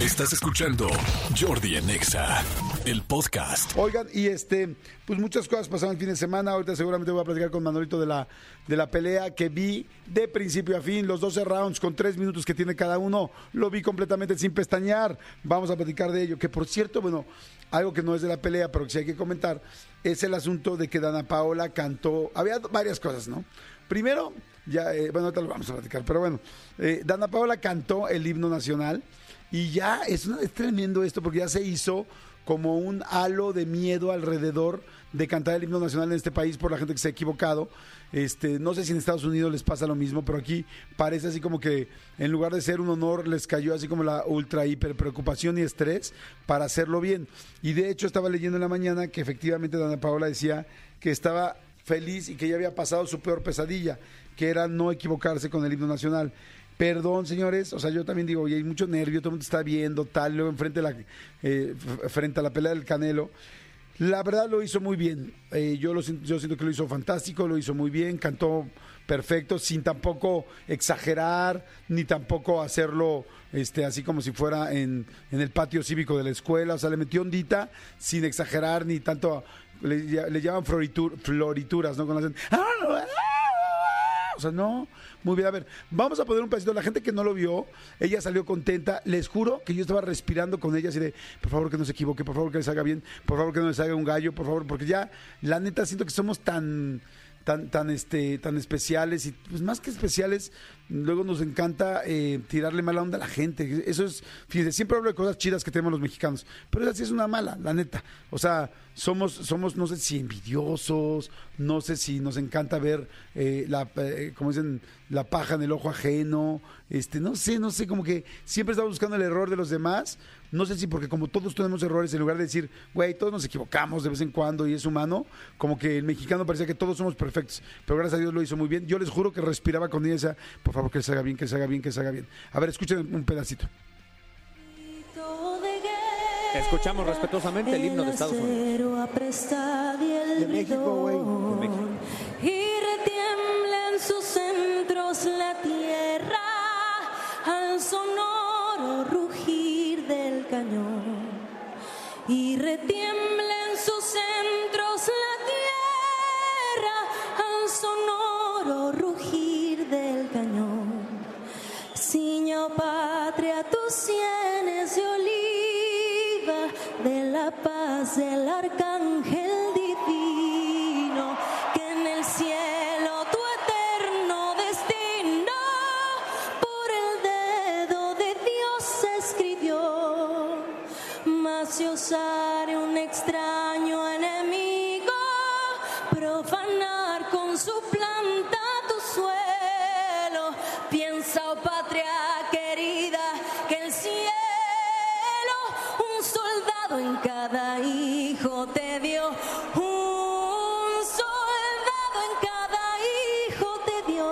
Estás escuchando Jordi Anexa, el podcast. Oigan, y este, pues muchas cosas pasaron el fin de semana. Ahorita seguramente voy a platicar con Manolito de la, de la pelea que vi de principio a fin, los 12 rounds con 3 minutos que tiene cada uno. Lo vi completamente sin pestañear. Vamos a platicar de ello. Que por cierto, bueno, algo que no es de la pelea, pero que sí hay que comentar, es el asunto de que Dana Paola cantó. Había varias cosas, ¿no? Primero, ya, eh, bueno, ahorita lo vamos a platicar, pero bueno, eh, Dana Paola cantó el himno nacional y ya es, es tremendo esto porque ya se hizo como un halo de miedo alrededor de cantar el himno nacional en este país por la gente que se ha equivocado. Este, no sé si en Estados Unidos les pasa lo mismo, pero aquí parece así como que en lugar de ser un honor les cayó así como la ultra hiper preocupación y estrés para hacerlo bien. Y de hecho estaba leyendo en la mañana que efectivamente Dana Paola decía que estaba feliz y que ya había pasado su peor pesadilla, que era no equivocarse con el himno nacional. Perdón, señores, o sea, yo también digo, oye, hay mucho nervio, todo el mundo está viendo, tal, luego enfrente a la, eh, frente a la pelea del Canelo. La verdad lo hizo muy bien. Eh, yo, lo, yo siento que lo hizo fantástico, lo hizo muy bien, cantó perfecto, sin tampoco exagerar, ni tampoco hacerlo este, así como si fuera en, en el patio cívico de la escuela. O sea, le metió ondita sin exagerar, ni tanto. Le, le llaman floritur- florituras, ¿no? Cuando hacen. O sea, no, muy bien. A ver, vamos a poner un pedacito. La gente que no lo vio, ella salió contenta. Les juro que yo estaba respirando con ella así de, por favor que no se equivoque, por favor que les haga bien, por favor que no les haga un gallo, por favor, porque ya, la neta, siento que somos tan tan tan este tan especiales y pues más que especiales luego nos encanta eh, tirarle mala onda a la gente. Eso es fíjense siempre hablo de cosas chidas que tenemos los mexicanos pero esa sí es una mala la neta. O sea somos somos no sé si envidiosos no sé si nos encanta ver eh, la eh, como dicen la paja en el ojo ajeno este no sé no sé como que siempre estamos buscando el error de los demás no sé si porque como todos tenemos errores, en lugar de decir, güey, todos nos equivocamos de vez en cuando y es humano, como que el mexicano parecía que todos somos perfectos. Pero gracias a Dios lo hizo muy bien. Yo les juro que respiraba con ella por favor, que se haga bien, que se haga bien, que se haga bien. A ver, escuchen un pedacito. Escuchamos respetuosamente el himno de Estados Unidos. De México, güey. De México. Y retiembla en sus centros la tierra al sonoro rugir del cañón. Y retiembla en sus centros soldado en cada hijo te dio. Un soldado en cada hijo te dio.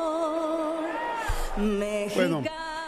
Bueno,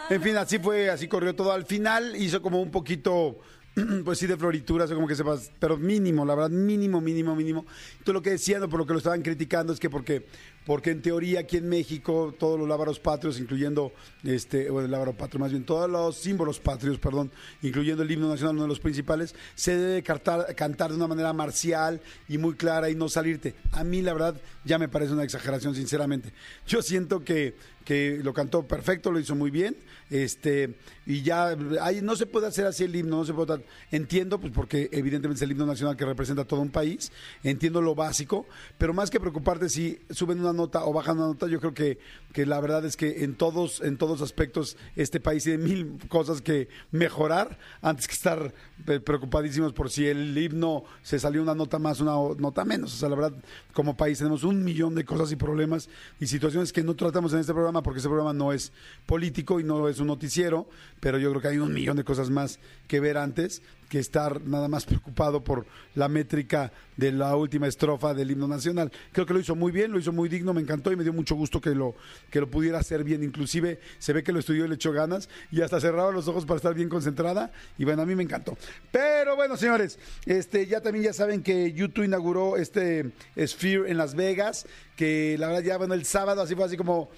en fin, así fue, así corrió todo. Al final hizo como un poquito, pues sí, de florituras, o como que sepas, pero mínimo, la verdad, mínimo, mínimo, mínimo. Todo lo que decían, por lo que lo estaban criticando, es que porque, porque en teoría aquí en México, todos los lábaros patrios, incluyendo, este, o el lábaro patrio más bien, todos los símbolos patrios, perdón, incluyendo el himno nacional, uno de los principales, se debe cantar, cantar de una manera marcial y muy clara y no salirte. A mí, la verdad, ya me parece una exageración, sinceramente. Yo siento que, que lo cantó perfecto, lo hizo muy bien, este, y ya, ahí no se puede hacer así el himno, no se puede, entiendo, pues porque evidentemente es el himno nacional que representa todo un país, entiendo lo básico, pero más que preocuparte si suben una nota o bajan una nota, yo creo que, que la verdad es que en todos, en todos aspectos, este país tiene mil cosas que mejorar antes que estar eh, preocupadísimos por si el himno se salió una nota más, una nota menos. O sea, la verdad, como país tenemos un millón de cosas y problemas y situaciones que no tratamos en este programa porque este programa no es político y no es un noticiero, pero yo creo que hay un millón de cosas más que ver antes que estar nada más preocupado por la métrica de la última estrofa del himno nacional. Creo que lo hizo muy bien, lo hizo muy digno, me encantó y me dio mucho gusto que lo, que lo pudiera hacer bien. Inclusive se ve que lo estudió y le echó ganas y hasta cerraba los ojos para estar bien concentrada y bueno, a mí me encantó. Pero bueno, señores, este ya también ya saben que YouTube inauguró este Sphere en Las Vegas, que la verdad ya bueno, el sábado así fue así como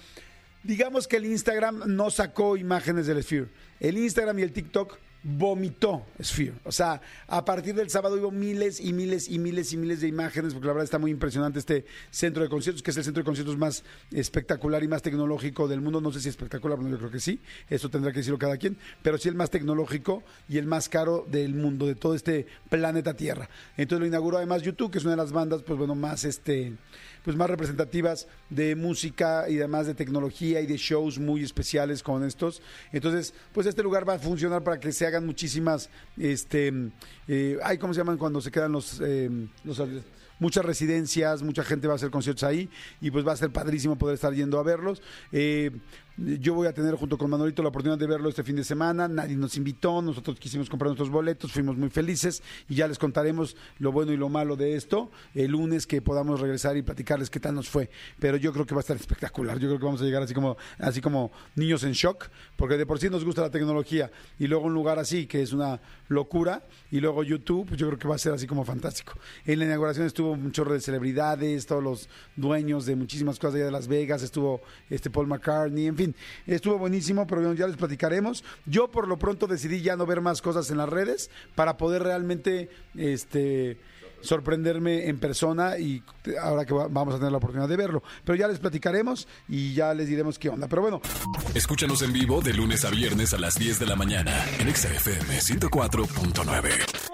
digamos que el Instagram no sacó imágenes del Sphere. El Instagram y el TikTok vomitó Sphere. O sea, a partir del sábado hubo miles y miles y miles y miles de imágenes, porque la verdad está muy impresionante este centro de conciertos, que es el centro de conciertos más espectacular y más tecnológico del mundo. No sé si espectacular, pero yo creo que sí. Eso tendrá que decirlo cada quien. Pero sí el más tecnológico y el más caro del mundo, de todo este planeta Tierra. Entonces lo inauguró además YouTube, que es una de las bandas, pues bueno, más este pues más representativas de música y además de tecnología y de shows muy especiales con estos. Entonces, pues este lugar va a funcionar para que se muchísimas, este, eh, ay, ¿cómo se llaman cuando se quedan los, eh, los muchas residencias, mucha gente va a hacer conciertos ahí y pues va a ser padrísimo poder estar yendo a verlos. Eh, yo voy a tener junto con Manolito la oportunidad de verlo este fin de semana. Nadie nos invitó, nosotros quisimos comprar nuestros boletos, fuimos muy felices y ya les contaremos lo bueno y lo malo de esto el lunes que podamos regresar y platicarles qué tal nos fue. Pero yo creo que va a estar espectacular. Yo creo que vamos a llegar así como, así como niños en shock, porque de por sí nos gusta la tecnología y luego un lugar así que es una locura y luego YouTube, pues yo creo que va a ser así como fantástico. En la inauguración estuvo un chorro de celebridades, todos los dueños de muchísimas cosas allá de Las Vegas, estuvo este Paul McCartney, en fin estuvo buenísimo, pero ya les platicaremos. Yo por lo pronto decidí ya no ver más cosas en las redes para poder realmente este sorprenderme en persona y ahora que vamos a tener la oportunidad de verlo. Pero ya les platicaremos y ya les diremos qué onda. Pero bueno. Escúchanos en vivo de lunes a viernes a las 10 de la mañana en XFM 104.9.